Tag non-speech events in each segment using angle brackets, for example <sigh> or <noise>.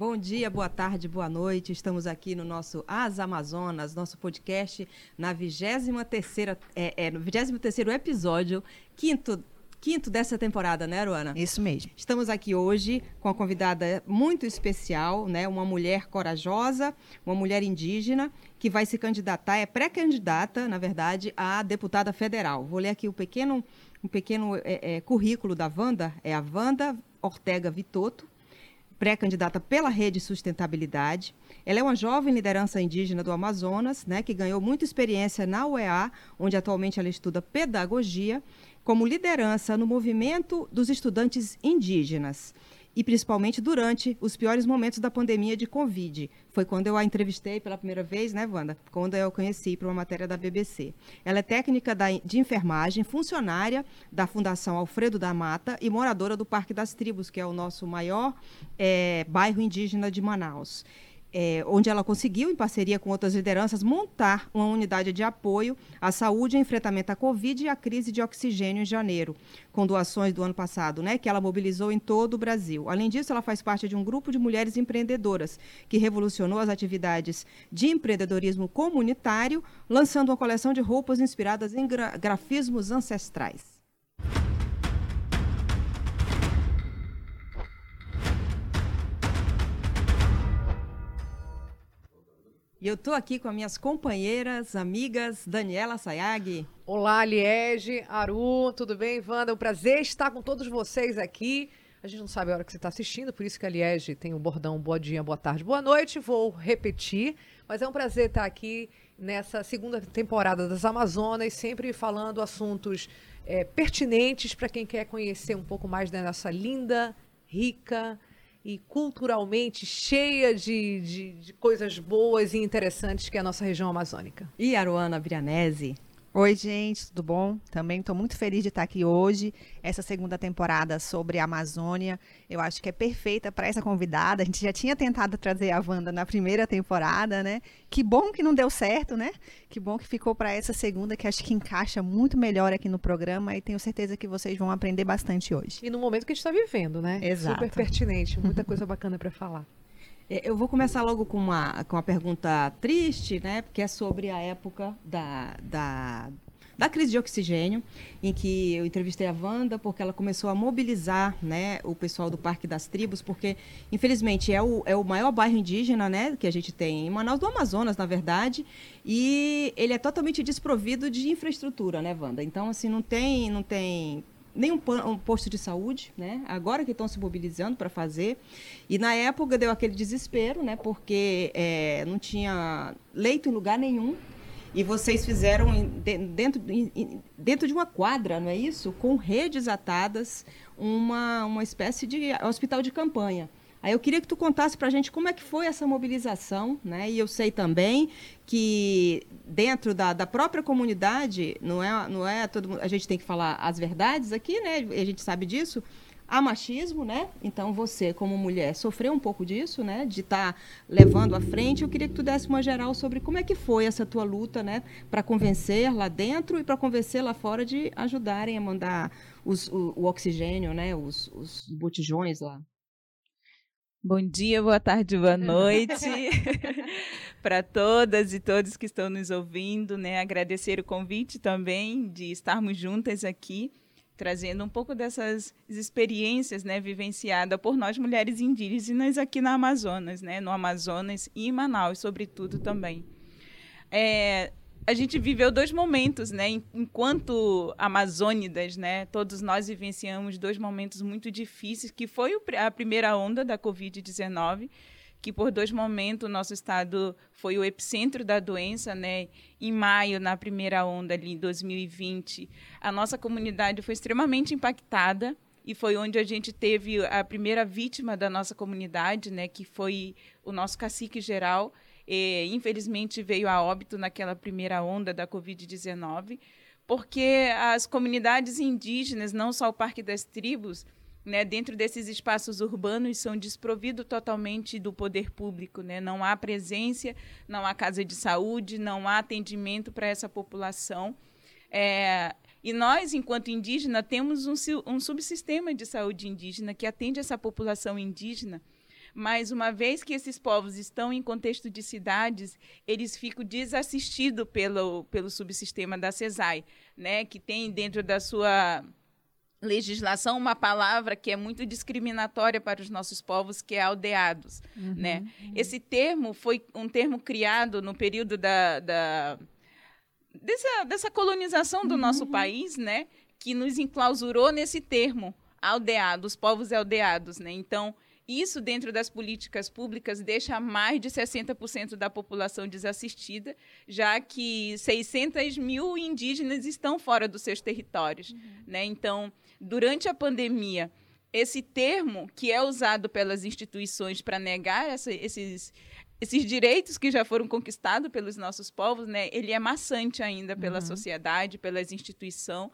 Bom dia, boa tarde, boa noite. Estamos aqui no nosso As Amazonas, nosso podcast, na 23ª, é, é, no 23º episódio, quinto quinto dessa temporada, né, Ruana? Isso mesmo. Estamos aqui hoje com uma convidada muito especial, né? Uma mulher corajosa, uma mulher indígena que vai se candidatar, é pré-candidata, na verdade, a deputada federal. Vou ler aqui o um pequeno, um pequeno é, é, currículo da Wanda. É a Wanda Ortega Vitoto, pré-candidata pela Rede Sustentabilidade. Ela é uma jovem liderança indígena do Amazonas, né, que ganhou muita experiência na UEA, onde atualmente ela estuda pedagogia como liderança no movimento dos estudantes indígenas e principalmente durante os piores momentos da pandemia de Covid. Foi quando eu a entrevistei pela primeira vez, né, Wanda? Quando eu a conheci para uma matéria da BBC. Ela é técnica da, de enfermagem, funcionária da Fundação Alfredo da Mata e moradora do Parque das Tribos, que é o nosso maior é, bairro indígena de Manaus é, onde ela conseguiu, em parceria com outras lideranças, montar uma unidade de apoio à saúde e enfrentamento à Covid e à crise de oxigênio em janeiro, com doações do ano passado, né, que ela mobilizou em todo o Brasil. Além disso, ela faz parte de um grupo de mulheres empreendedoras que revolucionou as atividades de empreendedorismo comunitário, lançando uma coleção de roupas inspiradas em gra grafismos ancestrais. E eu estou aqui com as minhas companheiras, amigas, Daniela Sayag. Olá, Liege, Aru, tudo bem, Wanda? É um prazer estar com todos vocês aqui. A gente não sabe a hora que você está assistindo, por isso que a Liege tem o bordão boa dia, boa tarde, boa noite. Vou repetir, mas é um prazer estar aqui nessa segunda temporada das Amazonas, sempre falando assuntos é, pertinentes para quem quer conhecer um pouco mais da nossa linda, rica, e culturalmente cheia de, de, de, coisas boas e interessantes que é a nossa região amazônica. E Aruana Brianese? Oi, gente, tudo bom? Também estou muito feliz de estar aqui hoje. Essa segunda temporada sobre a Amazônia, eu acho que é perfeita para essa convidada. A gente já tinha tentado trazer a Wanda na primeira temporada, né? Que bom que não deu certo, né? Que bom que ficou para essa segunda, que acho que encaixa muito melhor aqui no programa e tenho certeza que vocês vão aprender bastante hoje. E no momento que a gente está vivendo, né? Exato. Super pertinente, muita coisa bacana para falar. É, eu vou começar logo com uma, com uma pergunta triste, né? Porque é sobre a época da, da, da crise de oxigênio, em que eu entrevistei a Wanda, porque ela começou a mobilizar né, o pessoal do Parque das Tribos, porque, infelizmente, é o, é o maior bairro indígena né, que a gente tem em Manaus, do Amazonas, na verdade, e ele é totalmente desprovido de infraestrutura, né, Wanda? Então, assim, não tem, não tem nenhum um posto de saúde, né? Agora que estão se mobilizando para fazer. E na época deu aquele desespero, né? Porque é, não tinha leito em lugar nenhum. E vocês fizeram dentro, dentro de uma quadra, não é isso? Com redes atadas, uma, uma espécie de hospital de campanha. Aí eu queria que tu contasse para a gente como é que foi essa mobilização, né? E eu sei também que dentro da, da própria comunidade, não é, não é todo a gente tem que falar as verdades aqui, né? A gente sabe disso. Há machismo, né? Então você, como mulher, sofreu um pouco disso, né? De estar tá levando à frente. Eu queria que tu desse uma geral sobre como é que foi essa tua luta, né? Para convencer lá dentro e para convencer lá fora de ajudarem a mandar os, o, o oxigênio, né? Os, os botijões lá. Bom dia, boa tarde, boa noite <laughs> <laughs> para todas e todos que estão nos ouvindo, né? Agradecer o convite também de estarmos juntas aqui, trazendo um pouco dessas experiências, né, vivenciadas por nós mulheres indígenas aqui na Amazonas, né, no Amazonas e em Manaus, sobretudo também. É, a gente viveu dois momentos, né? Enquanto amazônidas, né? Todos nós vivenciamos dois momentos muito difíceis, que foi a primeira onda da Covid-19, que por dois momentos o nosso estado foi o epicentro da doença, né? Em maio, na primeira onda ali em 2020, a nossa comunidade foi extremamente impactada e foi onde a gente teve a primeira vítima da nossa comunidade, né? Que foi o nosso cacique geral, infelizmente veio a óbito naquela primeira onda da Covid-19, porque as comunidades indígenas, não só o Parque das Tribos, né, dentro desses espaços urbanos são desprovidos totalmente do poder público, né? Não há presença, não há casa de saúde, não há atendimento para essa população. É, e nós, enquanto indígena, temos um, um subsistema de saúde indígena que atende essa população indígena mas uma vez que esses povos estão em contexto de cidades, eles ficam desassistidos pelo, pelo subsistema da CESAI, né, que tem dentro da sua legislação uma palavra que é muito discriminatória para os nossos povos, que é aldeados. Uhum, né? Uhum. Esse termo foi um termo criado no período da, da dessa, dessa colonização do uhum. nosso país, né? que nos enclausurou nesse termo, aldeados, povos aldeados. Né? Então, isso, dentro das políticas públicas, deixa mais de 60% da população desassistida, já que 600 mil indígenas estão fora dos seus territórios. Uhum. Né? Então, durante a pandemia, esse termo, que é usado pelas instituições para negar essa, esses, esses direitos que já foram conquistados pelos nossos povos, né, ele é maçante ainda pela uhum. sociedade, pelas instituições.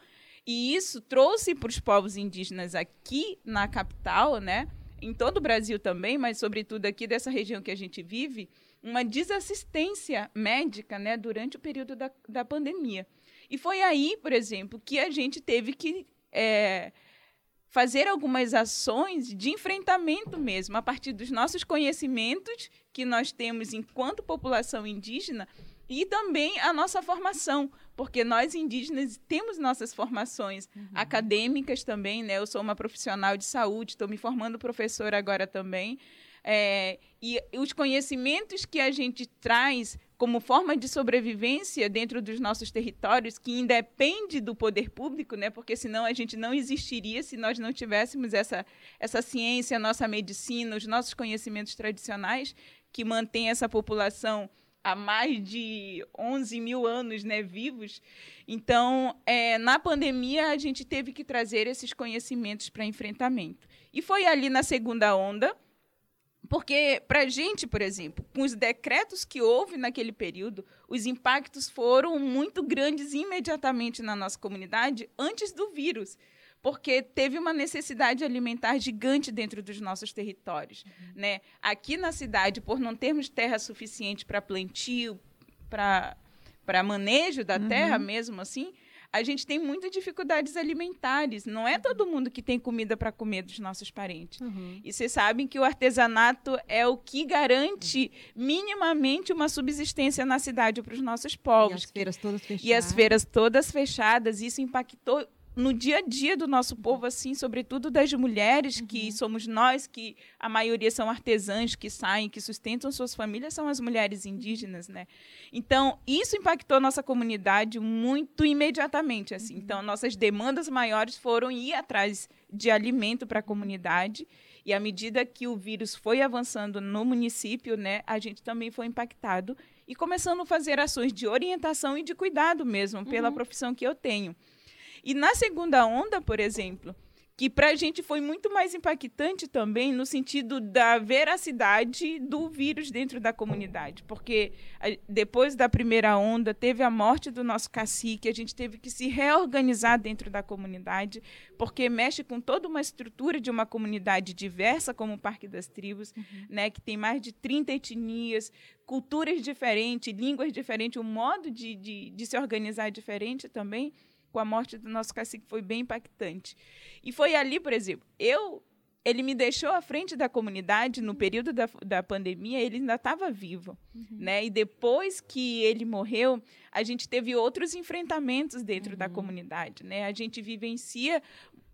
E isso trouxe para os povos indígenas aqui na capital, né, em todo o Brasil também, mas sobretudo aqui dessa região que a gente vive, uma desassistência médica né, durante o período da, da pandemia. E foi aí, por exemplo, que a gente teve que é, fazer algumas ações de enfrentamento mesmo, a partir dos nossos conhecimentos que nós temos enquanto população indígena e também a nossa formação, porque nós indígenas temos nossas formações uhum. acadêmicas também, né? Eu sou uma profissional de saúde, estou me formando professora agora também. É, e os conhecimentos que a gente traz como forma de sobrevivência dentro dos nossos territórios, que independe do poder público, né? porque senão a gente não existiria se nós não tivéssemos essa, essa ciência, a nossa medicina, os nossos conhecimentos tradicionais, que mantém essa população há mais de 11 mil anos né, vivos. Então, é, na pandemia, a gente teve que trazer esses conhecimentos para enfrentamento. E foi ali na segunda onda, porque, para a gente, por exemplo, com os decretos que houve naquele período, os impactos foram muito grandes imediatamente na nossa comunidade antes do vírus porque teve uma necessidade alimentar gigante dentro dos nossos territórios. Uhum. Né? Aqui na cidade, por não termos terra suficiente para plantio, para manejo da uhum. terra mesmo assim, a gente tem muitas dificuldades alimentares. Não é todo mundo que tem comida para comer dos nossos parentes. Uhum. E vocês sabem que o artesanato é o que garante minimamente uma subsistência na cidade para os nossos povos. E as feiras todas fechadas. E as feiras todas fechadas. Isso impactou no dia a dia do nosso povo, assim, sobretudo das mulheres, uhum. que somos nós, que a maioria são artesãs que saem, que sustentam suas famílias, são as mulheres indígenas, né? Então, isso impactou nossa comunidade muito imediatamente, assim. Uhum. Então, nossas demandas maiores foram ir atrás de alimento para a comunidade. E à medida que o vírus foi avançando no município, né, a gente também foi impactado e começando a fazer ações de orientação e de cuidado mesmo pela uhum. profissão que eu tenho. E na segunda onda, por exemplo, que para a gente foi muito mais impactante também no sentido da veracidade do vírus dentro da comunidade, porque depois da primeira onda teve a morte do nosso cacique, a gente teve que se reorganizar dentro da comunidade, porque mexe com toda uma estrutura de uma comunidade diversa como o Parque das Tribos, uhum. né, que tem mais de 30 etnias, culturas diferentes, línguas diferentes, um modo de, de, de se organizar diferente também com a morte do nosso cacique foi bem impactante. E foi ali, por exemplo, eu ele me deixou à frente da comunidade no período da, da pandemia, ele ainda estava vivo, uhum. né? E depois que ele morreu, a gente teve outros enfrentamentos dentro uhum. da comunidade, né? A gente vivencia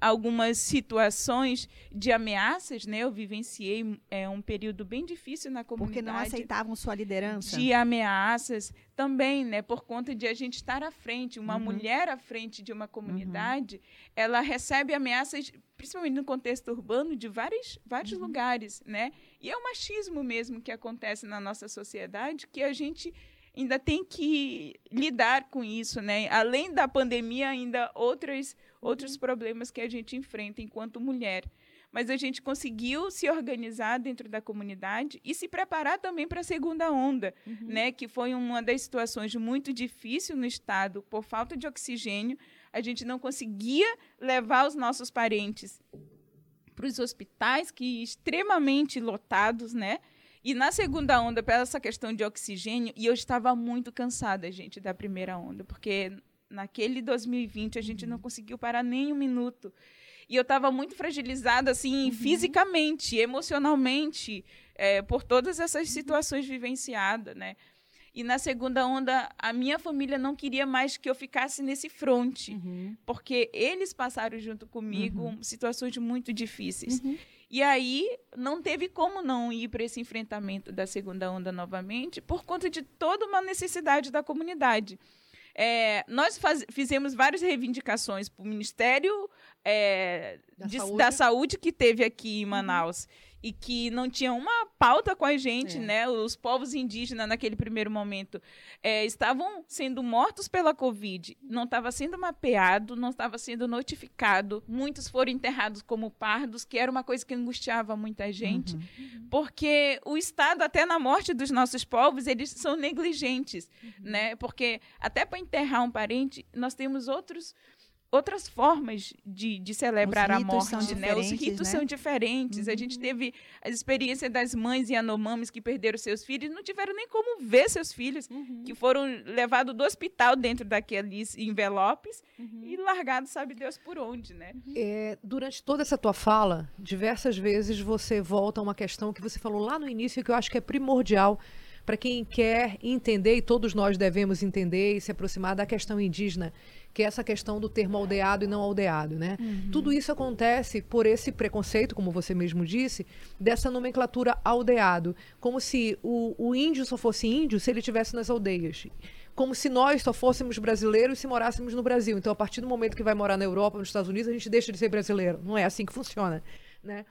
algumas situações de ameaças, né? Eu vivenciei é, um período bem difícil na comunidade. Porque não aceitavam sua liderança. De ameaças também, né? Por conta de a gente estar à frente, uma uhum. mulher à frente de uma comunidade, uhum. ela recebe ameaças, principalmente no contexto urbano, de vários, vários uhum. lugares, né? E é o machismo mesmo que acontece na nossa sociedade que a gente ainda tem que lidar com isso, né? Além da pandemia, ainda outras, outros problemas que a gente enfrenta enquanto mulher. Mas a gente conseguiu se organizar dentro da comunidade e se preparar também para a segunda onda, uhum. né? Que foi uma das situações muito difíceis no estado por falta de oxigênio. A gente não conseguia levar os nossos parentes para os hospitais, que extremamente lotados, né? E na segunda onda, pela essa questão de oxigênio, e eu estava muito cansada, gente, da primeira onda, porque naquele 2020 a gente não conseguiu parar nem um minuto. E eu estava muito fragilizada, assim, uhum. fisicamente, emocionalmente, é, por todas essas situações vivenciadas, né? E na segunda onda, a minha família não queria mais que eu ficasse nesse fronte, uhum. porque eles passaram junto comigo uhum. situações muito difíceis. Uhum. E aí não teve como não ir para esse enfrentamento da segunda onda novamente, por conta de toda uma necessidade da comunidade. É, nós faz, fizemos várias reivindicações para o Ministério é, da, de, saúde. da, Saúde. que teve aqui em uhum. Manaus. Uhum e que não tinha uma pauta com a gente, é. né? Os povos indígenas, naquele primeiro momento, é, estavam sendo mortos pela Covid, não estava sendo mapeado, não estava sendo notificado. Muitos foram enterrados como pardos, que era uma coisa que angustiava muita gente, uhum. porque o Estado, até na morte dos nossos povos, eles são negligentes, uhum. né? Porque até para enterrar um parente, nós temos outros outras formas de, de celebrar a morte, né? Os ritos né? são diferentes. Uhum. A gente uhum. teve a experiência das mães e anomames que perderam seus filhos, não tiveram nem como ver seus filhos, uhum. que foram levados do hospital dentro daqueles envelopes uhum. e largados, sabe Deus por onde, né? Uhum. É, durante toda essa tua fala, diversas vezes você volta a uma questão que você falou lá no início que eu acho que é primordial para quem quer entender, e todos nós devemos entender e se aproximar da questão indígena que é essa questão do termo aldeado e não aldeado, né? Uhum. Tudo isso acontece por esse preconceito, como você mesmo disse, dessa nomenclatura aldeado, como se o, o índio só fosse índio se ele estivesse nas aldeias como se nós só fôssemos brasileiros se morássemos no Brasil. Então, a partir do momento que vai morar na Europa, nos Estados Unidos, a gente deixa de ser brasileiro. Não é assim que funciona, né?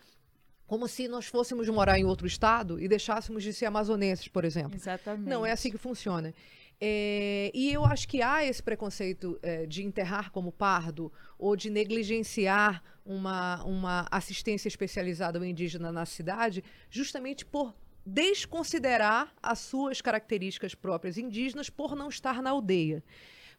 Como se nós fôssemos morar em outro estado e deixássemos de ser amazonenses, por exemplo. Exatamente. Não é assim que funciona. É, e eu acho que há esse preconceito é, de enterrar como pardo ou de negligenciar uma, uma assistência especializada ao indígena na cidade, justamente por desconsiderar as suas características próprias indígenas por não estar na aldeia.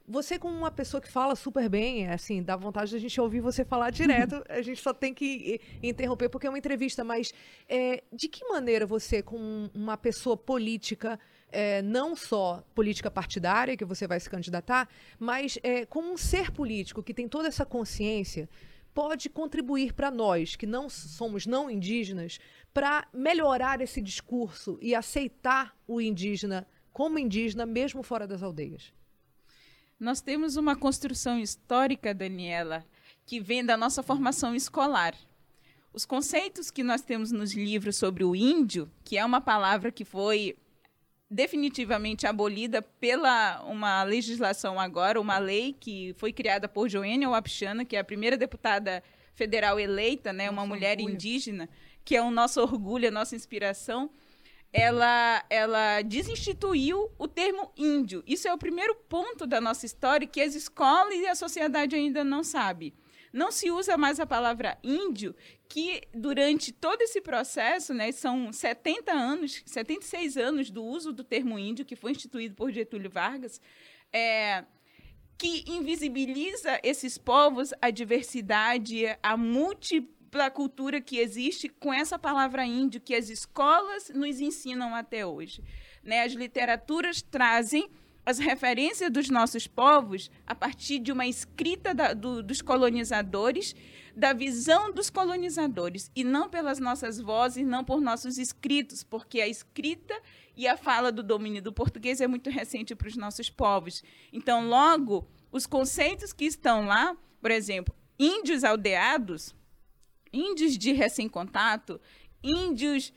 Você, como uma pessoa que fala super bem, é assim, dá vontade de a gente ouvir você falar <laughs> direto, a gente só tem que interromper porque é uma entrevista, mas é, de que maneira você, como uma pessoa política, é, não só política partidária, que você vai se candidatar, mas é, como um ser político que tem toda essa consciência, pode contribuir para nós, que não somos não indígenas, para melhorar esse discurso e aceitar o indígena como indígena, mesmo fora das aldeias? Nós temos uma construção histórica, Daniela, que vem da nossa formação escolar. Os conceitos que nós temos nos livros sobre o índio, que é uma palavra que foi definitivamente abolida pela uma legislação agora, uma lei que foi criada por Joênia Wapchana, que é a primeira deputada federal eleita, né, uma mulher orgulho. indígena, que é o nosso orgulho, a nossa inspiração. Ela, ela desinstituiu o termo índio. Isso é o primeiro ponto da nossa história que as escolas e a sociedade ainda não sabem não se usa mais a palavra índio, que durante todo esse processo, né, são 70 anos, 76 anos do uso do termo índio, que foi instituído por Getúlio Vargas, é, que invisibiliza esses povos, a diversidade, a múltipla cultura que existe com essa palavra índio, que as escolas nos ensinam até hoje. Né? As literaturas trazem as referências dos nossos povos a partir de uma escrita da, do, dos colonizadores, da visão dos colonizadores, e não pelas nossas vozes, não por nossos escritos, porque a escrita e a fala do domínio do português é muito recente para os nossos povos. Então, logo, os conceitos que estão lá, por exemplo, índios aldeados, índios de recém-contato, índios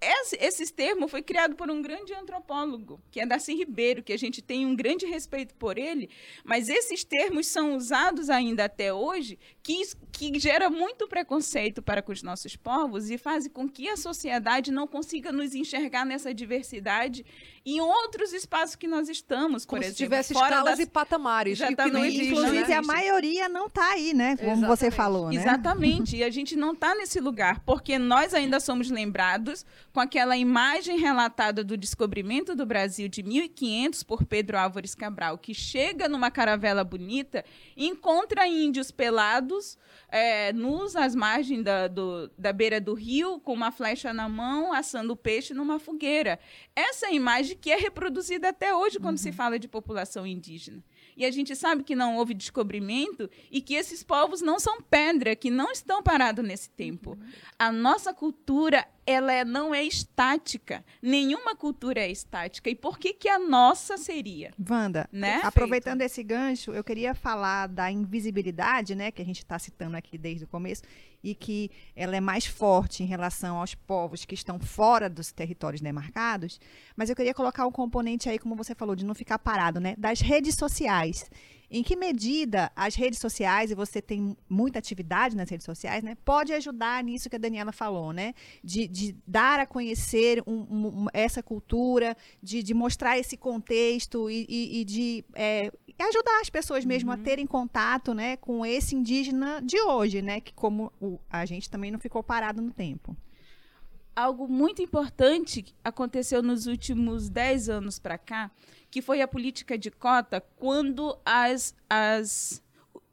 esse, esse termo foi criado por um grande antropólogo, que é Darcy Ribeiro, que a gente tem um grande respeito por ele, mas esses termos são usados ainda até hoje, que, que gera muito preconceito para com os nossos povos e faz com que a sociedade não consiga nos enxergar nessa diversidade em outros espaços que nós estamos, Como por exemplo. se tivesse escalas das... e patamares, que não existe. Inclusive, a maioria não está aí, né? Como Exatamente. você falou, né? Exatamente. <laughs> e a gente não está nesse lugar, porque nós ainda somos lembrados com aquela imagem relatada do descobrimento do Brasil de 1500 por Pedro Álvares Cabral, que chega numa caravela bonita e encontra índios pelados, é, nus às margens da, do, da beira do rio, com uma flecha na mão, assando peixe numa fogueira. Essa imagem que é reproduzida até hoje quando uhum. se fala de população indígena. E a gente sabe que não houve descobrimento e que esses povos não são pedra, que não estão parados nesse tempo. A nossa cultura, ela é, não é estática. Nenhuma cultura é estática. E por que, que a nossa seria? Wanda, Né? aproveitando esse gancho, eu queria falar da invisibilidade, né, que a gente está citando aqui desde o começo, e que ela é mais forte em relação aos povos que estão fora dos territórios demarcados. Mas eu queria colocar um componente aí, como você falou, de não ficar parado, né, das redes sociais. Em que medida as redes sociais, e você tem muita atividade nas redes sociais, né, pode ajudar nisso que a Daniela falou, né? De, de dar a conhecer um- um- essa cultura, de, de mostrar esse contexto e, e- e de é, ajudar as pessoas mesmo a terem contato né, com esse indígena de hoje, né? Que como o- a gente também não ficou parado no tempo. Algo muito importante aconteceu nos últimos 10 anos para cá, que foi a política de cota, quando as, as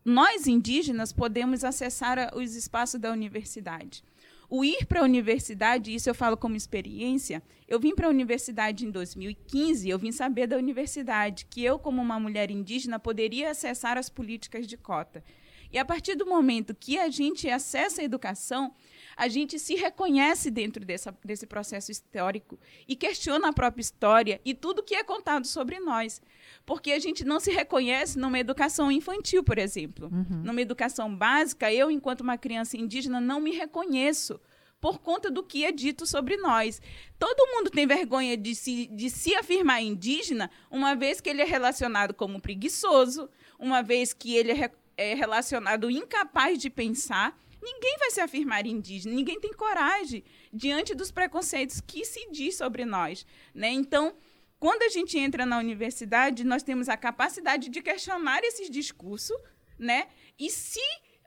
nós indígenas podemos acessar os espaços da universidade. O ir para a universidade, isso eu falo como experiência, eu vim para a universidade em 2015, eu vim saber da universidade que eu, como uma mulher indígena, poderia acessar as políticas de cota. E a partir do momento que a gente acessa a educação, a gente se reconhece dentro dessa, desse processo histórico e questiona a própria história e tudo que é contado sobre nós. Porque a gente não se reconhece numa educação infantil, por exemplo. Numa educação básica, eu, enquanto uma criança indígena, não me reconheço por conta do que é dito sobre nós. Todo mundo tem vergonha de se, de se afirmar indígena, uma vez que ele é relacionado como preguiçoso, uma vez que ele é, é relacionado incapaz de pensar. Ninguém vai se afirmar indígena, ninguém tem coragem diante dos preconceitos que se diz sobre nós. Né? Então, quando a gente entra na universidade, nós temos a capacidade de questionar esses discursos né? e se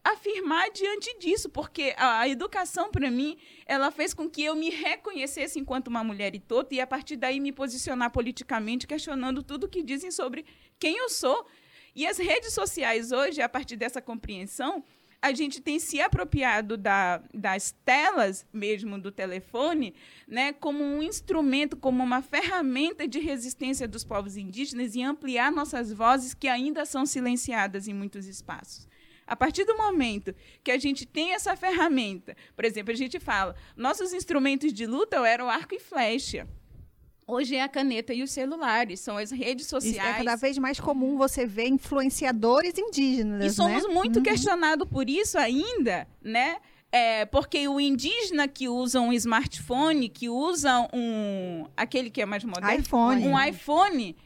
afirmar diante disso, porque a, educação, para mim, ela fez com que eu me reconhecesse enquanto uma mulher e tota, e a partir daí me posicionar politicamente, questionando tudo que dizem sobre quem eu sou. E as redes sociais hoje, a partir dessa compreensão, a gente tem se apropriado da- das telas mesmo do telefone, né, como um instrumento, como uma ferramenta de resistência dos povos indígenas e ampliar nossas vozes que ainda são silenciadas em muitos espaços. A partir do momento que a gente tem essa ferramenta, por exemplo, a gente fala, nossos instrumentos de luta eram arco e flecha. Hoje é a caneta e os celulares, são as redes Isso sociais. é cada vez mais comum você ver influenciadores indígenas, E somos né? muito questionados por isso ainda, né? É, porque o indígena que usa um smartphone, que usa um aquele que é mais moderno, iPhone. um iPhone,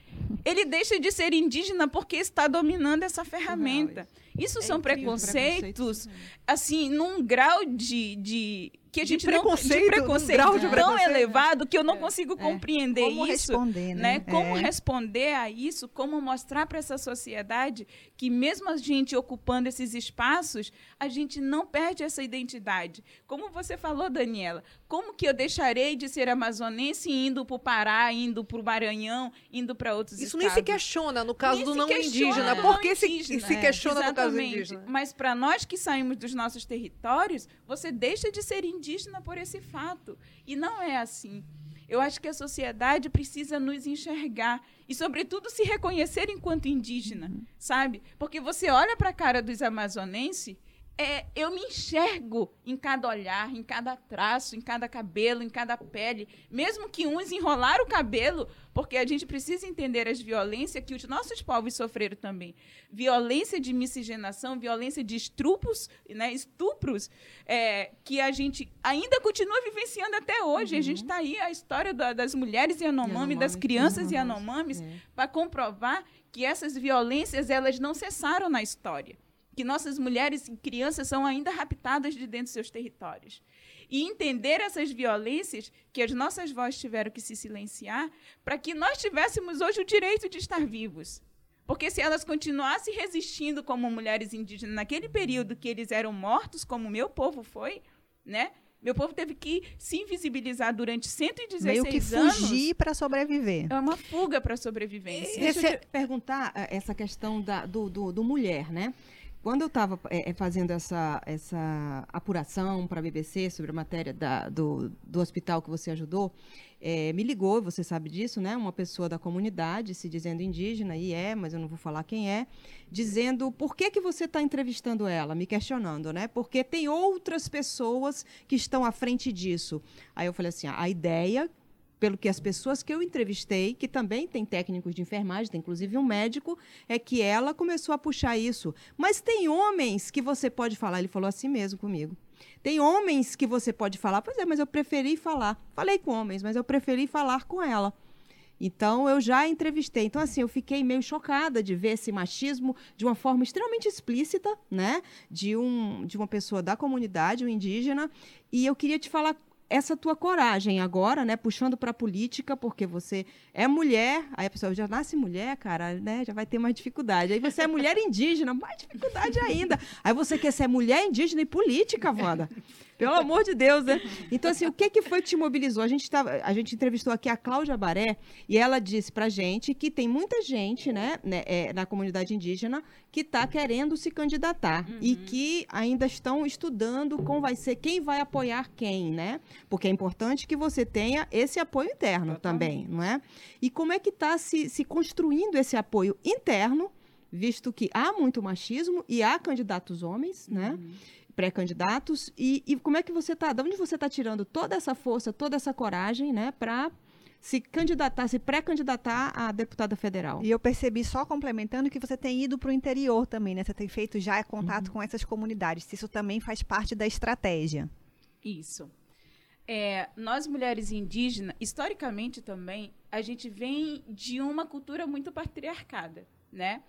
ele deixa de ser indígena porque está dominando essa ferramenta. Isso são incrível, preconceitos, assim, num grau de, de que a De gente preconceito, não, de preconceito grau de tão preconceito, né? elevado que eu não consigo compreender Como isso responder, né? né? Como É. responder a isso, como mostrar para essa sociedade que mesmo a gente ocupando esses espaços, a gente não perde essa identidade. Como você falou, Daniela, como que eu deixarei de ser amazonense indo para o Pará, indo para o Maranhão, indo para outros Isso estados? nem se questiona no caso Nem do não indígena. Por que se, se É, questiona no caso do Exatamente. Mas para nós que saímos dos nossos territórios, você deixa de ser indígena por esse fato. E não é assim. Eu acho que a sociedade precisa nos enxergar e, sobretudo, se reconhecer enquanto indígena, sabe? Porque você olha para a cara dos amazonenses, é, eu me enxergo em cada olhar, em cada traço, em cada cabelo, em cada pele. Mesmo que uns enrolaram o cabelo, porque a gente precisa entender as violências que os nossos povos sofreram também. Violência de miscigenação, violência de estrupos, né, estupros, é, que a gente ainda continua vivenciando até hoje. A gente está aí, a história da- das mulheres Yanomami, das Yanomami, crianças Yanomamis, Yanomamis, é. para comprovar que essas violências elas não cessaram na história. Que nossas mulheres e crianças são ainda raptadas de dentro dos seus territórios. E entender essas violências que as nossas vozes tiveram que se silenciar para que nós tivéssemos hoje o direito de estar vivos. Porque se elas continuassem resistindo como mulheres indígenas naquele período que eles eram mortos, como o meu povo foi, né? Meu povo teve que se invisibilizar durante 116 Meio que anos. fugir para sobreviver. É uma fuga para a sobrevivência. Deixa eu te perguntar eh, essa questão da- do, do, do mulher, né? Quando eu estava é, fazendo essa, essa apuração para a BBC sobre a matéria da, do, do hospital que você ajudou, é, me ligou, você sabe disso, né? Uma pessoa da comunidade se dizendo indígena, e é, mas eu não vou falar quem é, dizendo por que, que você está entrevistando ela, me questionando, né? Porque tem outras pessoas que estão à frente disso. Aí eu falei assim: a ideia pelo que as pessoas que eu entrevistei, que também tem técnicos de enfermagem, tem inclusive um médico, é que ela começou a puxar isso. Mas tem homens que você pode falar, ele falou assim mesmo comigo. Tem homens que você pode falar, pois é, mas eu preferi falar. Falei com homens, mas eu preferi falar com ela. Então, eu já entrevistei. Então, assim, eu fiquei meio chocada de ver esse machismo de uma forma extremamente explícita, né? De, um, de uma pessoa da comunidade, um indígena. E eu queria te falar essa tua coragem agora, né, puxando para a política, porque você é mulher, aí a pessoa já nasce mulher, cara, né, já vai ter mais dificuldade. Aí você é mulher indígena, mais dificuldade ainda. Aí você quer ser mulher indígena e política, Wanda. Pelo <laughs> amor de Deus, né? Então, assim, o que, que foi que te mobilizou? A gente, tava, a gente entrevistou aqui a Cláudia Baré e ela disse pra gente que tem muita gente, né, né é, na comunidade indígena que está querendo se candidatar uhum. e que ainda estão estudando como vai ser, quem vai apoiar quem, né? Porque é importante que você tenha esse apoio interno também, não é? E como é que está se, se construindo esse apoio interno, visto que há muito machismo e há candidatos homens, né? Uhum pré-candidatos. E, e, como é que você está? De onde você está tirando toda essa força, toda essa coragem, né, para se candidatar, se pré-candidatar a deputada federal. E eu percebi, só complementando, que você tem ido para o interior também, né? Você tem feito já contato uhum. com essas comunidades. Isso também faz parte da estratégia. Isso. É, nós, mulheres indígenas, historicamente também, a gente vem de uma cultura muito patriarcada, né?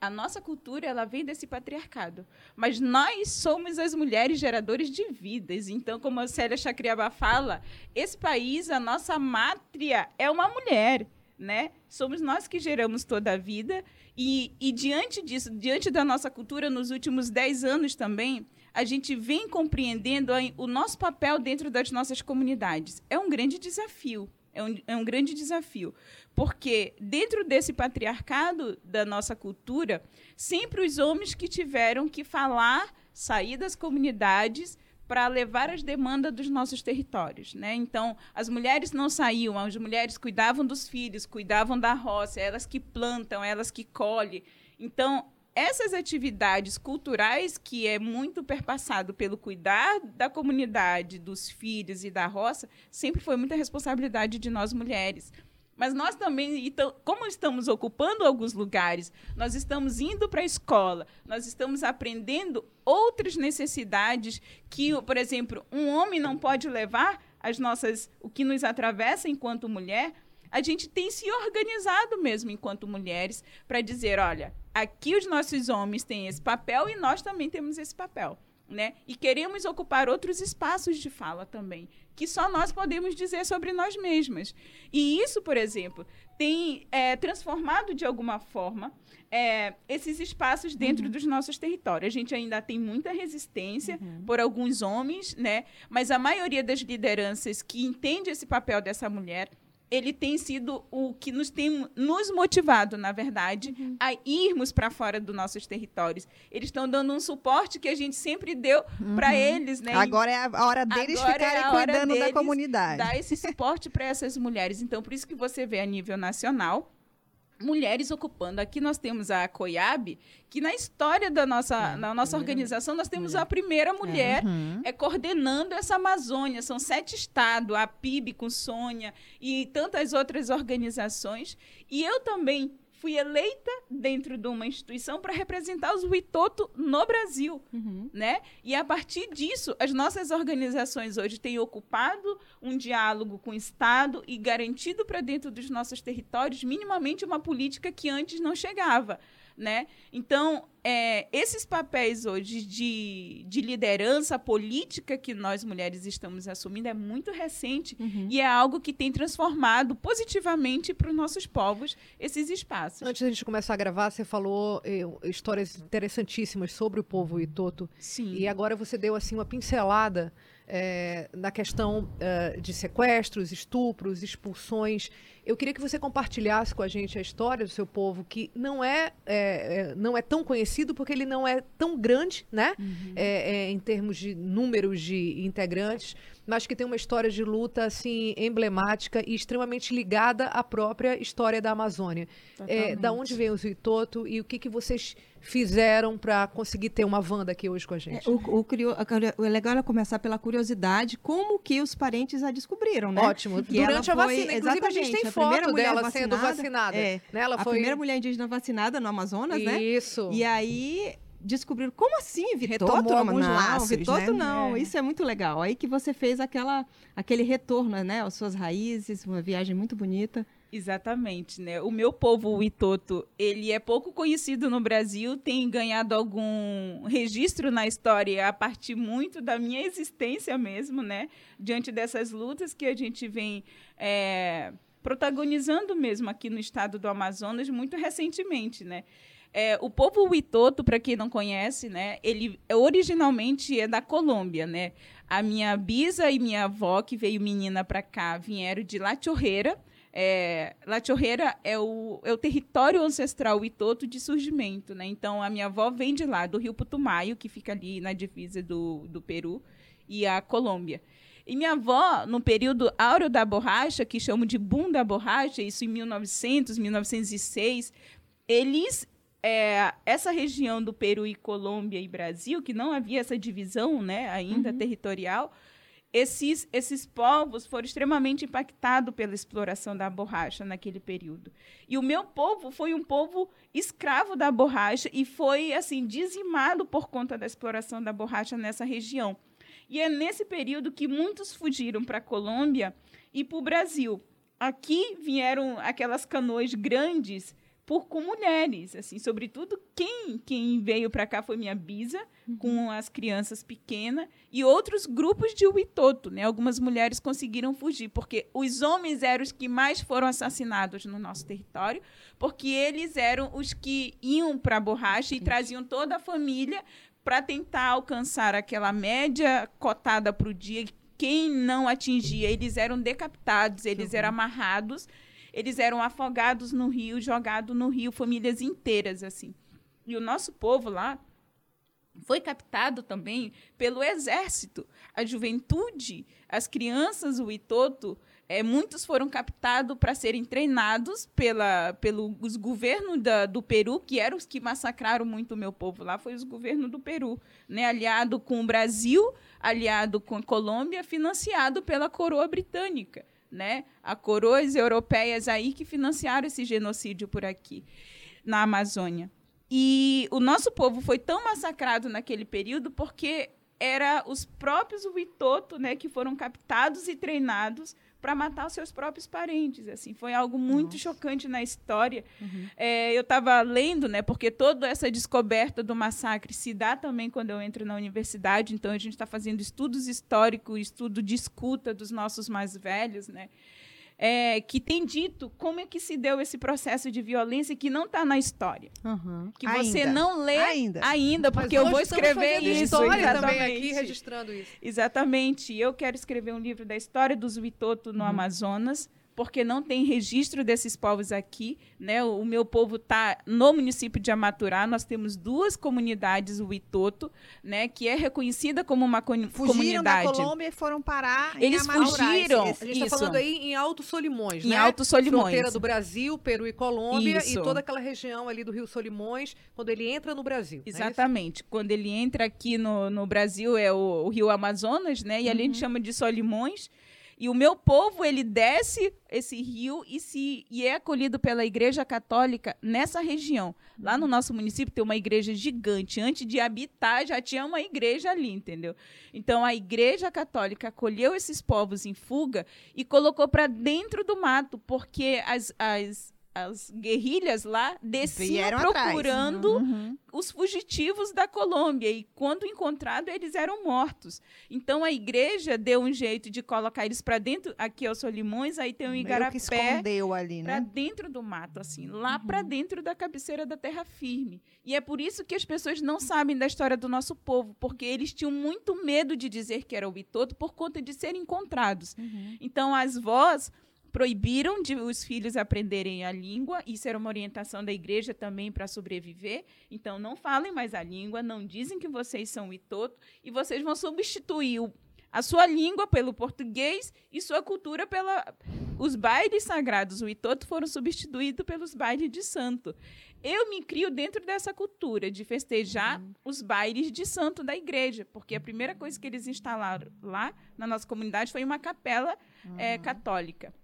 A nossa cultura ela vem desse patriarcado. Mas nós somos as mulheres geradoras de vidas. Então, como a Célia Chacriaba fala, esse país, a nossa mátria é uma mulher. Né? Somos nós que geramos toda a vida. E, e diante disso, diante da nossa cultura, nos últimos dez anos também, a gente vem compreendendo o nosso papel dentro das nossas comunidades. É um grande desafio. É um, é um grande desafio. Porque dentro desse patriarcado da nossa cultura, sempre os homens que tiveram que falar, sair das comunidades para levar as demandas dos nossos territórios, né? Então, as mulheres não saíam, as mulheres cuidavam dos filhos, cuidavam da roça, elas que plantam, elas que colhem. Então, essas atividades culturais que é muito perpassado pelo cuidar da comunidade, dos filhos e da roça, sempre foi muita responsabilidade de nós mulheres. Mas nós também, então, como estamos ocupando alguns lugares, nós estamos indo para a escola, nós estamos aprendendo outras necessidades que, por exemplo, um homem não pode levar as nossas, o que nos atravessa enquanto mulher. A gente tem se organizado mesmo enquanto mulheres para dizer, olha, aqui os nossos homens têm esse papel e nós também temos esse papel. Né? E queremos ocupar outros espaços de fala também, que só nós podemos dizer sobre nós mesmas. E isso, por exemplo, tem é, transformado de alguma forma é, esses espaços dentro uhum. dos nossos territórios. A gente ainda tem muita resistência uhum. por alguns homens, né? mas a maioria das lideranças que entende esse papel dessa mulher ele tem sido o que nos tem nos motivado, na verdade, uhum. a irmos para fora dos nossos territórios. Eles estão dando um suporte que a gente sempre deu uhum. para eles, né? Agora é a hora deles Agora ficarem é cuidando da comunidade. Dar esse suporte para essas mulheres. Então, por isso que você vê a nível nacional mulheres ocupando. Aqui nós temos a COIAB, que na história da nossa, é, na nossa organização nós temos mulher. a primeira mulher é. Uhum. é. coordenando essa Amazônia. São sete estados, a PIB com Sônia e tantas outras organizações. E eu também fui eleita dentro de uma instituição para representar os Witoto no Brasil, uhum. né? E a partir disso, as nossas organizações hoje têm ocupado um diálogo com o Estado e garantido para dentro dos nossos territórios minimamente uma política que antes não chegava né? Então, é, esses papéis hoje de, de liderança política que nós mulheres estamos assumindo é muito recente uhum. e é algo que tem transformado positivamente para os nossos povos esses espaços. Antes da gente começar a gravar, você falou eh, histórias interessantíssimas sobre o povo Itoto. Sim. E agora você deu assim uma pincelada é, na questão uh, de sequestros, estupros, expulsões. Eu queria que você compartilhasse com a gente a história do seu povo, que não é, é, é não é tão conhecido porque ele não é tão grande, né? Uhum. É, é, em termos de números de integrantes, mas que tem uma história de luta assim emblemática e extremamente ligada à própria história da Amazônia. Da onde vem o Zuitoto e o que, que vocês fizeram para conseguir ter uma Wanda aqui hoje com a gente? É, o, o, o, legal é começar pela curiosidade, como que os parentes a descobriram, né? Ótimo. Que Durante a vacina, inclusive a gente tem foto dela vacinada, sendo vacinada. É, né? Ela a foi... primeira mulher indígena vacinada no Amazonas, Isso. né? Isso. E aí descobriram como assim Vitoto Retomou alguns não, laços, Vitoto né? não é. isso é muito legal aí que você fez aquela aquele retorno né às suas raízes uma viagem muito bonita Exatamente, né? O meu povo, o Itoto, ele é pouco conhecido no Brasil, tem ganhado algum registro na história a partir muito da minha existência mesmo, né? Diante dessas lutas que a gente vem é, protagonizando mesmo aqui no estado do Amazonas muito recentemente, né? É, o povo Witoto, para quem não conhece, né, ele originalmente é da Colômbia, né? A minha bisa e minha avó, que veio menina para cá, vieram de La Chorreira, é, La Chorreira é o, é o território ancestral Itoto de surgimento, né? Então, a minha avó vem de lá, do rio Putumayo, que fica ali na divisa do, do Peru, e a Colômbia. E minha avó, no período áureo da borracha, que chamam de boom da borracha, isso em 1900, 1906, eles é, essa região do Peru e Colômbia e Brasil, que não havia essa divisão né, ainda uhum. territorial, esses, esses povos foram extremamente impactados pela exploração da borracha naquele período. E o meu povo foi um povo escravo da borracha e foi assim dizimado por conta da exploração da borracha nessa região. E é nesse período que muitos fugiram para a Colômbia e para o Brasil. Aqui vieram aquelas canoas grandes por com mulheres, assim, sobretudo quem quem veio para cá foi minha bisa uhum. com as crianças pequenas e outros grupos de Uitoto, né? Algumas mulheres conseguiram fugir porque os homens eram os que mais foram assassinados no nosso território, porque eles eram os que iam para a borracha e traziam toda a família para tentar alcançar aquela média cotada para o dia. Quem não atingia, eles eram decapitados, eles uhum. eram amarrados eles eram afogados no rio, jogados no rio, famílias inteiras, assim. E o nosso povo lá foi captado também pelo exército. A juventude, as crianças, o Itoto, é, muitos foram captados para serem treinados pela, pelos governos do Peru, que eram os que massacraram muito o meu povo lá, foi os governos do Peru, né? aliado com o Brasil, aliado com a Colômbia, financiado pela coroa britânica né? A coroas europeias aí que financiaram esse genocídio por aqui, na Amazônia. E o nosso povo foi tão massacrado naquele período porque era os próprios Witoto, né, que foram captados e treinados para matar os seus próprios parentes. Assim, foi algo muito Nossa. chocante na história. Uhum. É, eu estava lendo, né, porque toda essa descoberta do massacre se dá também quando eu entro na universidade. Então a gente está fazendo estudos históricos, estudo de escuta dos nossos mais velhos, né é, que tem dito como é que se deu esse processo de violência que não está na história. Uhum. Que você ainda. não lê ainda, ainda porque eu vou escrever isso. História exatamente. também aqui registrando isso. Exatamente. Eu quero escrever um livro da história dos Witoto no uhum. Amazonas porque não tem registro desses povos aqui. Né? O, meu povo está no município de Amaturá. Nós temos duas comunidades, o Itoto, né, que é reconhecida como uma Fugiram comunidade. Fugiram da Colômbia e foram parar Eles em fugiram. A gente está falando aí em Alto Solimões, em né? Alto Solimões. Fronteira do Brasil, Peru e Colômbia Isso. e toda aquela região ali do Rio Solimões, quando ele entra no Brasil. É Exatamente. É quando ele entra aqui no, no Brasil é o, o Rio Amazonas, né? E uhum. ali a gente uhum. chama de Solimões. E o meu povo, ele desce esse rio e, se, e é acolhido pela Igreja Católica nessa região. Lá no nosso município tem uma igreja gigante. Antes de habitar, já tinha uma igreja ali, entendeu? Então a Igreja Católica acolheu esses povos em fuga e colocou para dentro do mato, porque as, as as guerrilhas lá desciam procurando Uhum. os fugitivos da Colômbia e quando encontrado eles eram mortos. Então a igreja deu um jeito de colocar eles para dentro, aqui é o Solimões, aí tem o Meio que Igarapé escondeu ali, para né? dentro do mato assim, lá para dentro da cabeceira da terra firme. E é por isso que as pessoas não sabem da história do nosso povo, porque eles tinham muito medo de dizer que era o Bitoto por conta de serem encontrados. Então as vós proibiram de os filhos aprenderem a língua, isso era uma orientação da igreja também para sobreviver. Então não falem mais a língua, não dizem que vocês são Itoto e vocês vão substituir o- a sua língua pelo português e sua cultura pela os bailes sagrados, o Itoto foram substituídos pelos bailes de santo. Eu me crio dentro dessa cultura de festejar os bailes de santo da igreja, porque a primeira coisa que eles instalaram lá na nossa comunidade foi uma capela eh, católica.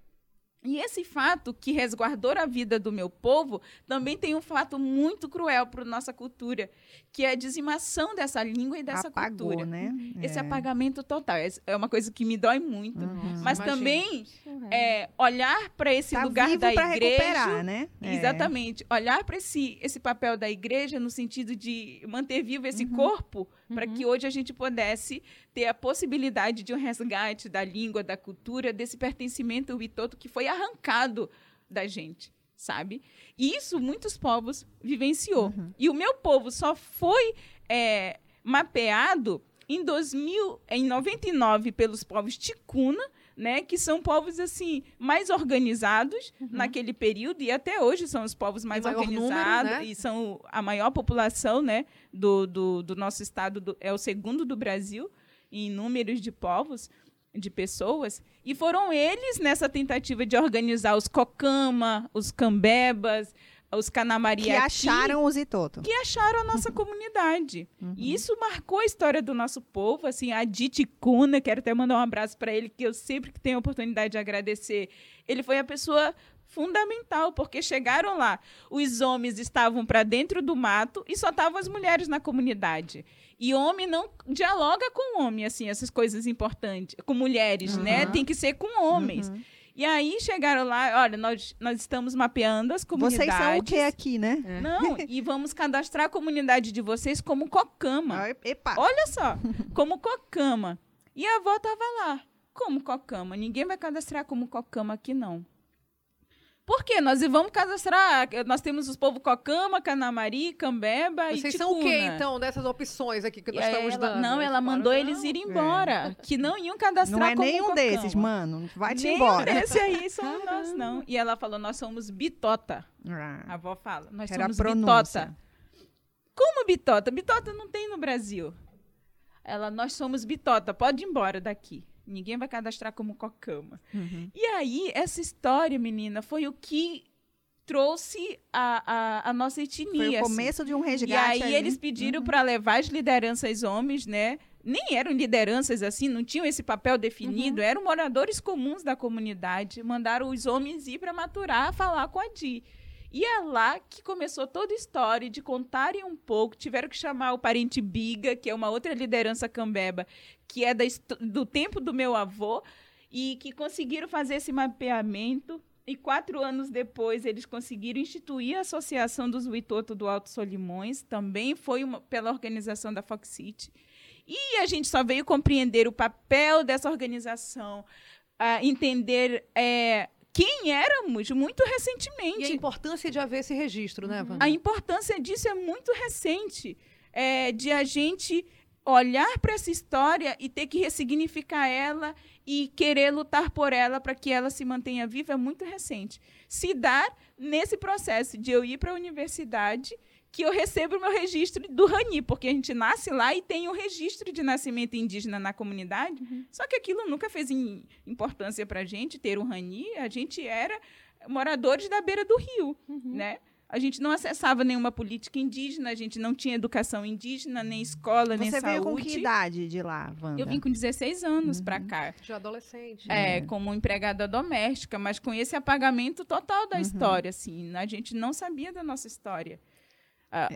E esse fato que resguardou a vida do meu povo também tem um fato muito cruel para nossa cultura, que é a dizimação dessa língua e dessa Apagou, cultura. né? Esse É. apagamento total. É é uma coisa que me dói muito. Uhum. Mas Imagino. também é, olhar para esse Tá lugar vivo da igreja. né? É. Exatamente. Olhar para esse, esse papel da igreja no sentido de manter vivo esse Uhum. corpo, para que hoje a gente pudesse ter a possibilidade de um resgate da língua, da cultura, desse pertencimento bitoto que foi arrancado da gente, sabe? E isso muitos povos vivenciou. Uhum. E o meu povo só foi é, mapeado em 2000, em 99 pelos povos ticuna, né, que são povos assim mais organizados naquele período e até hoje são os povos mais maior número, organizados né? e são a maior população, né, do, do, do nosso estado do- é o segundo do Brasil em números de povos de pessoas e foram eles nessa tentativa de organizar os cocama, os cambebas, os Que canamariaqui acharam os Itoto. que acharam a nossa comunidade. E isso marcou a história do nosso povo, assim, a Diti Kuna, quero até mandar um abraço para ele, que eu sempre que tenho a oportunidade de agradecer. Ele foi a pessoa fundamental, porque chegaram lá, os homens estavam para dentro do mato e só estavam as mulheres na comunidade. E homem não dialoga com homem, assim, essas coisas importantes, com mulheres, né? Tem que ser com homens. E aí chegaram lá, olha, nós, nós estamos mapeando as comunidades. Vocês são o que aqui, né? Não, e vamos cadastrar a comunidade de vocês como Cocama. Ah, Epa. Olha só, <laughs> como Cocama. E a avó tava lá, como Cocama. Ninguém vai cadastrar como Cocama aqui, não. Por quê? Nós vamos cadastrar. Nós temos os povos Cocama, Canamari, Cambeba e Vocês são o quê, então, dessas opções aqui que E nós aí estamos ela- dando? Não, ela mandou não. eles irem embora. Que não iam cadastrar Não é como nenhum Cocama. desses, mano. Vai-te Nenhum embora. desse aí somos nós, não. E ela falou, nós somos bitota. Ah, A avó fala, nós Era a somos bitota. Como bitota? Bitota não tem no Brasil. Ela, nós somos bitota, pode ir embora daqui. Ninguém vai cadastrar como cocama. Uhum. E aí, essa história, menina, foi o que trouxe a, a, a nossa etnia. Foi o assim. começo de um resgate E aí ali. eles pediram para levar as lideranças homens, né? Nem eram lideranças assim, não tinham esse papel definido, Uhum. eram moradores comuns da comunidade. Mandaram os homens ir para maturar, falar com a Di. E é lá que começou toda a história de contarem um pouco. Tiveram que chamar o parente Biga, que é uma outra liderança cambeba, que é da do tempo do meu avô, e que conseguiram fazer esse mapeamento. E quatro anos depois, eles conseguiram instituir a Associação dos Witoto do Alto Solimões, também foi uma- pela organização da Fox City. E a gente só veio compreender o papel dessa organização, ah, entender é, quem éramos muito recentemente. E a importância de haver esse registro, né, Wanda? A importância disso é muito recente, é, de a gente olhar para essa história e ter que ressignificar ela e querer lutar por ela para que ela se mantenha viva é muito recente. Se dar nesse processo de eu ir para a universidade, que eu recebo o meu registro do RANI, porque a gente nasce lá e tem o registro de nascimento indígena na comunidade, só que aquilo nunca fez im- importância para a gente ter o RANI, a gente era moradores da beira do rio, né? A gente não acessava nenhuma política indígena, a gente não tinha educação indígena, nem escola, nem Você veio saúde. com que idade de lá, Wanda? Eu vim com 16 anos para cá, De adolescente. é, como empregada doméstica, mas com esse apagamento total Uhum. da história, assim, a gente não sabia da nossa história.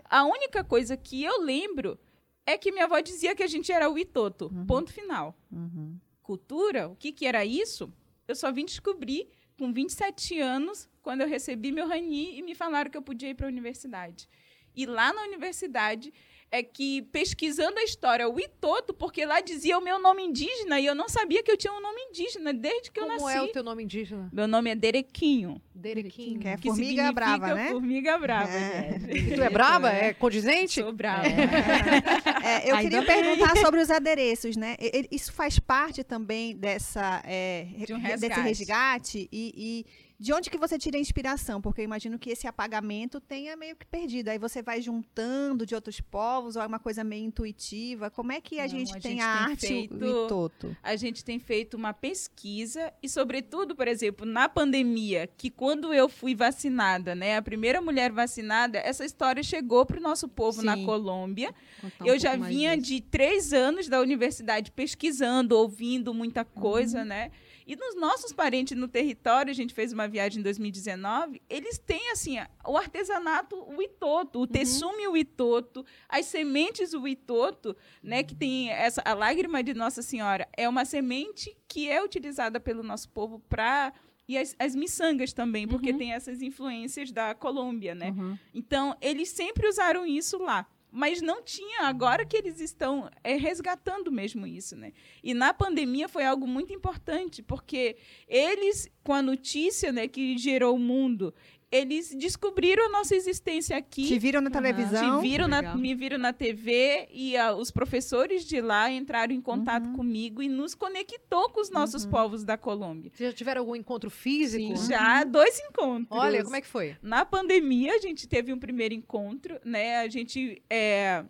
A única coisa que eu lembro é que minha avó dizia que a gente era o Itoto, ponto final. Uhum. Cultura, o que, que era isso? Eu só vim descobrir com 27 anos, quando eu recebi meu RANI e me falaram que eu podia ir para a universidade. E lá na universidade é que pesquisando a história, o Itoto, porque lá dizia o meu nome indígena e eu não sabia que eu tinha um nome indígena desde que Como eu nasci. é o teu nome indígena? Meu nome é Derequinho. Derequinho. Que é que formiga brava, né? Formiga brava, É. gente. Tu é braba? É condizente? Sou brava. É, eu Ainda queria perguntar sobre os adereços, né? Isso faz parte também dessa, é, De um re- desse resgate. resgate e, e de onde que você tira a inspiração? Porque eu imagino que esse apagamento tenha meio que perdido. Aí você vai juntando de outros povos ou é uma coisa meio intuitiva. Como é que a Não, gente a tem gente a tem arte feito- o Itoto? a gente tem feito uma pesquisa e, sobretudo, por exemplo, na pandemia, que quando eu fui vacinada, né, a primeira mulher vacinada, essa história chegou para o nosso povo na Sim. Colômbia. Contar um eu já vinha de três anos da universidade pesquisando, ouvindo muita coisa, Uhum. né? E nos nossos parentes no território, a gente fez uma viagem em 2019, eles têm, assim, o artesanato, o itoto, o Uhum. texume, o itoto, as sementes, o itoto, né? Que tem essa, a lágrima de Nossa Senhora, é uma semente que é utilizada pelo nosso povo para... E as, as miçangas também, porque Uhum. tem essas influências da Colômbia, né? Uhum. Então, eles sempre usaram isso lá. Mas não tinha, agora que eles estão é, resgatando mesmo isso, né? E na pandemia foi algo muito importante, porque eles, com a notícia né, que gerou o mundo, eles descobriram a nossa existência aqui. Te viram na televisão? Te viram na- me viram na TV e ah, os professores de lá entraram em contato Uhum. comigo e nos conectou com os nossos Uhum. povos da Colômbia. Vocês já tiveram algum encontro físico? Sim. Já dois encontros. Olha, como é que foi? Na pandemia, a gente teve um primeiro encontro, né? A gente é,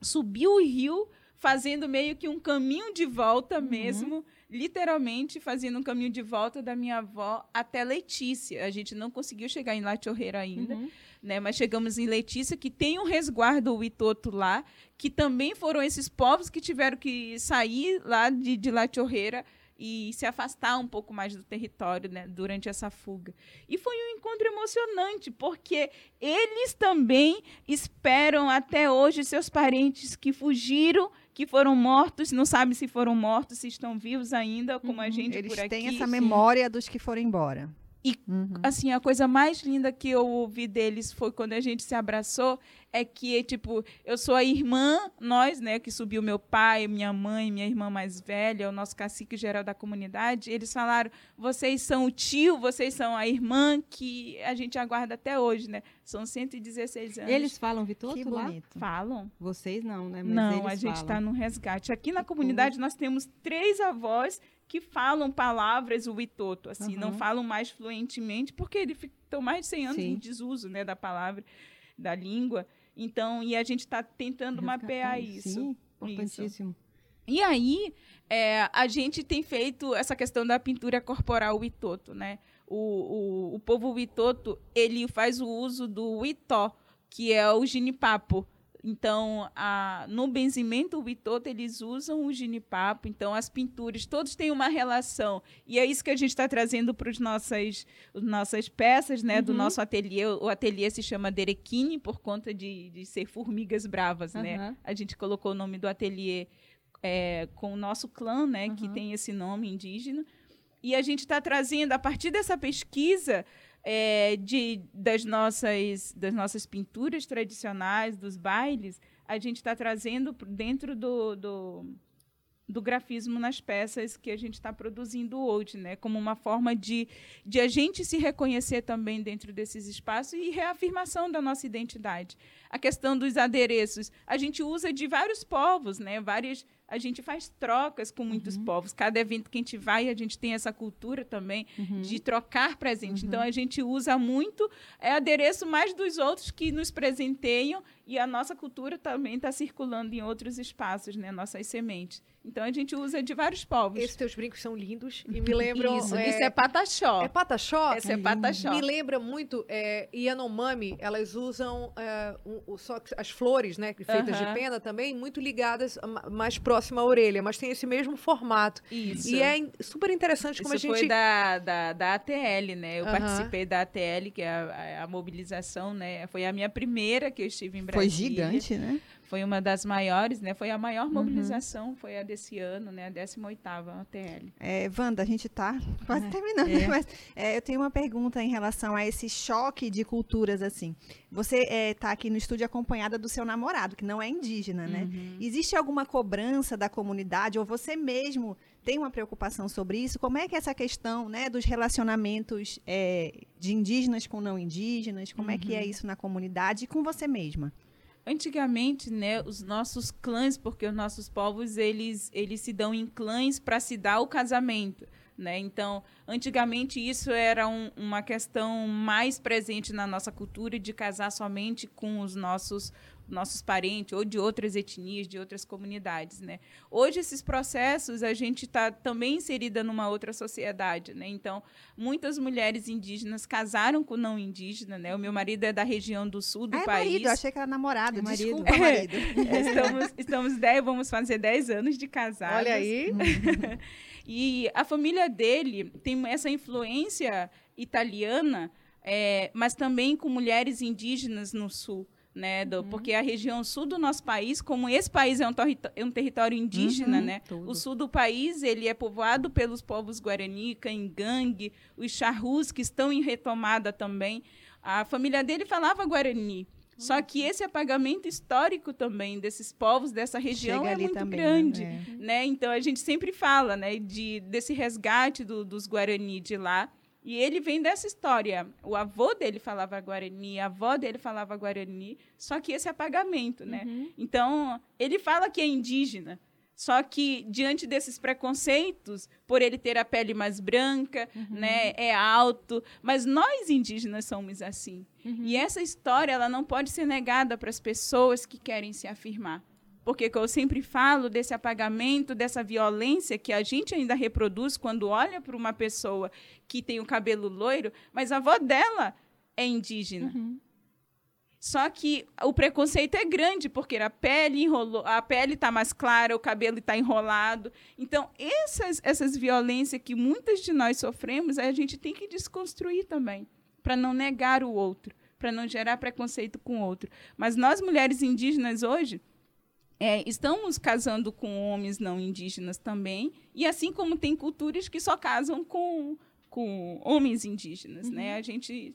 subiu o rio fazendo meio que um caminho de volta mesmo, literalmente fazendo um caminho de volta da minha avó até Letícia. A gente não conseguiu chegar em La Chorreira ainda, Uhum. né? Mas chegamos em Letícia, que tem um resguardo o Itoto lá, que também foram esses povos que tiveram que sair lá de, de La Chorreira e se afastar um pouco mais do território, né, durante essa fuga. E foi um encontro emocionante, porque eles também esperam até hoje seus parentes que fugiram, que foram mortos, não sabe se foram mortos, se estão vivos ainda, como a gente Eles por aqui. têm essa memória dos que foram embora. E- Uhum. assim, a coisa mais linda que eu ouvi deles foi quando a gente se abraçou, é que, tipo, eu sou a irmã, nós, né, que subiu meu pai, minha mãe, minha irmã mais velha, o nosso cacique geral da comunidade, eles falaram, vocês são o tio, vocês são a irmã que a gente aguarda até hoje, né? São 116 anos. Eles falam Vitoto Que lá? bonito. falam? Vocês não, né? Mas Não, eles a gente está no resgate. Aqui na comunidade nós temos três avós que falam palavras o Itoto, assim, não Aham. falam mais fluentemente, porque eles estão mais de 100 anos Sim. em desuso, né, da palavra, da língua. Então, e a gente está tentando mapear Resgatando. isso. Sim, importantíssimo. E aí, é, a gente tem feito essa questão da pintura corporal Itoto, né? O, o, o povo Itoto, ele faz o uso do Itó, que é o ginipapo. Então, a, no benzimento Itoto, eles usam o ginipapo. Então, as pinturas, todos têm uma relação. E é isso que a gente está trazendo para as nossas, as nossas peças, né? Do Uhum. nosso ateliê. O ateliê se chama Derequini, por conta de, de ser formigas bravas, né? Aham. A gente colocou o nome do ateliê é, com o nosso clã, né, que Uhum. tem esse nome indígena. E a gente está trazendo, a partir dessa pesquisa é, de, das, nossas, das nossas pinturas tradicionais, dos bailes, a gente está trazendo dentro do, do, do grafismo nas peças que a gente está produzindo hoje, né? Como uma forma de, de a gente se reconhecer também dentro desses espaços e reafirmação da nossa identidade. A questão dos adereços, a gente usa de vários povos, né? Várias, a gente faz trocas com muitos povos. Cada evento que a gente vai, a gente tem essa cultura também Uhum. de trocar presente. Então a gente usa muito é adereço mais dos outros que nos presenteiam e a nossa cultura também está circulando em outros espaços, né? Nossas sementes. Então a gente usa de vários povos. Esses teus brincos são lindos e me lembram. isso, isso é pataxó. É pataxó? Essa é pataxó. Me lembra muito é, Yanomami, elas usam é, um- só as flores, né, feitas de pena também, muito ligadas mais próxima à orelha, mas tem esse mesmo formato. Isso. E é super interessante como Isso a gente foi da, da, da ATL, né? Eu Aham. participei da ATL, que é a, a- a mobilização, né? Foi a minha primeira que eu estive em Brasília. Foi gigante, né? Foi uma das maiores, né? Foi a maior uhum. mobilização, uhum. foi a desse ano, né? A 18ª ATL. É, Wanda, a gente está quase é. terminando, é. mas é, eu tenho uma pergunta em relação a esse choque de culturas, assim. Você está é, aqui no estúdio acompanhada do seu namorado, que não é indígena, né? Uhum. Existe alguma cobrança da comunidade, ou você mesmo tem uma preocupação sobre isso? Como é que é essa questão né, dos relacionamentos é, de indígenas com não indígenas, como é que é uhum. isso na comunidade e com você mesma? Antigamente, né, os nossos clãs, porque os nossos povos eles eles se dão em clãs para se dar o casamento, né? Então, antigamente isso era um, uma questão mais presente na nossa cultura de casar somente com os nossos nossos parentes ou de outras etnias, de outras comunidades, né? Hoje esses processos a gente está também inserida numa outra sociedade, né? Então muitas mulheres indígenas casaram com não indígena, né? O meu marido é da região do sul do ah, é país. Marido, eu achei que era namorado. É marido. Desculpa, marido. É, <laughs> estamos estamos dez, vamos fazer 10 anos de casados. Olha aí. E a família dele tem essa influência italiana, é, mas também com mulheres indígenas no sul né? Do, uhum. Porque a região sul do nosso país, como esse país é um, é um território indígena, uhum, né? Tudo. O sul do país ele é povoado pelos povos Guarani, Cangangue, os charrus que estão em retomada também. A família dele falava Guarani. Só que esse apagamento histórico também desses povos dessa região Chega é muito também, grande, né? né? Então a gente sempre fala, né, de desse resgate do, dos Guarani de lá e ele vem dessa história. O avô dele falava Guarani, a avó dele falava Guarani, só que esse apagamento, né? Uhum. Então, ele fala que é indígena, só que diante desses preconceitos, por ele ter a pele mais branca, uhum. né, é alto, mas nós indígenas somos assim. Uhum. E essa história ela não pode ser negada para as pessoas que querem se afirmar. Porque eu sempre falo desse apagamento, dessa violência que a gente ainda reproduz quando olha para uma pessoa que tem o cabelo loiro, mas a avó dela é indígena. Uhum. Só que o preconceito é grande, porque a pele enrolou, a pele está mais clara, o cabelo está enrolado. Então, essas, essas violências que muitas de nós sofremos, a gente tem que desconstruir também, para não negar o outro, para não gerar preconceito com o outro. Mas nós, mulheres indígenas, hoje, é, estamos casando com homens não indígenas também, e assim como tem culturas que só casam com, com homens indígenas, né? uhum. né? A gente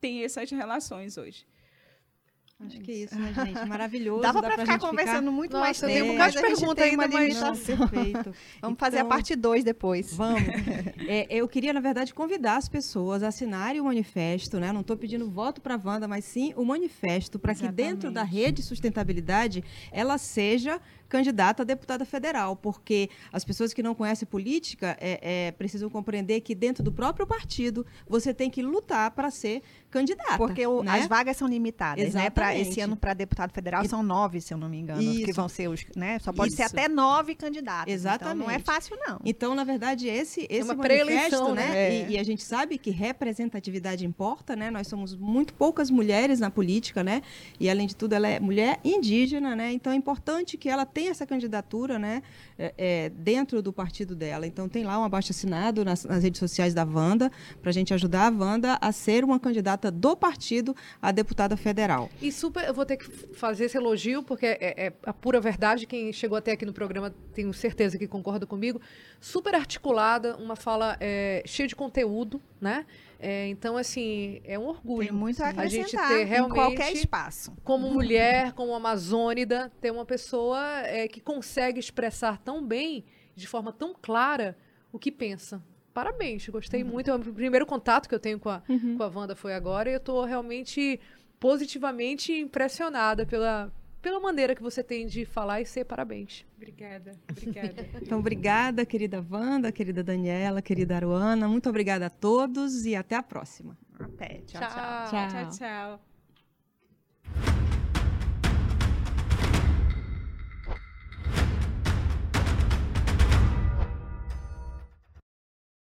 tem essas relações hoje. Acho que é isso, né, gente? <laughs> Maravilhoso. Dá pra, ficar conversando ficar... muito Nossa, mais tempo. Tem um bocado de pergunta ainda, mas... Não, perfeito. vamos então, fazer a parte 2 depois. Vamos. <laughs> É, eu queria, na verdade, convidar as pessoas a assinarem o manifesto, né? Não estou pedindo voto para a Wanda, mas sim o manifesto, para que dentro da rede sustentabilidade ela seja candidata a deputada federal, porque as pessoas que não conhecem política é, é, precisam compreender que dentro do próprio partido você tem que lutar para ser candidata. Porque o, né? as vagas são limitadas, Exatamente. né? Para esse ano para deputado federal e... são nove, se eu não me engano, Isso. que vão ser os, né? Só pode Isso. ser até nove candidatos. Exatamente. Então não é fácil não. Então na verdade esse esse é uma manifesto, né? É. E, e, a gente sabe que representatividade importa, né? Nós somos muito poucas mulheres na política, né? E além de tudo ela é mulher indígena, né? Então é importante que ela tenha tem essa candidatura né, é, é, dentro do partido dela. Então, tem lá um abaixo assinado nas, nas redes sociais da Wanda, para a gente ajudar a Wanda a ser uma candidata do partido a deputada federal. E super, eu vou ter que fazer esse elogio, porque é, é a pura verdade. Quem chegou até aqui no programa, tenho certeza que concorda comigo. Super articulada, uma fala é, cheia de conteúdo, né? É, então, assim, é um orgulho. Tem muito a, a gente ter realmente. Em qualquer espaço. Como mulher, como amazônida, ter uma pessoa é, que consegue expressar tão bem, de forma tão clara, o que pensa. Parabéns, gostei uhum. muito. É o primeiro contato que eu tenho com a, uhum. com a Wanda foi agora e eu estou realmente positivamente impressionada pela, pela maneira que você tem de falar e ser. Parabéns. Obrigada, obrigada. <laughs> então, obrigada, querida Wanda, querida Daniela, querida Aruana. Muito obrigada a todos e até a próxima. Até. tchau. tchau. tchau. tchau, tchau.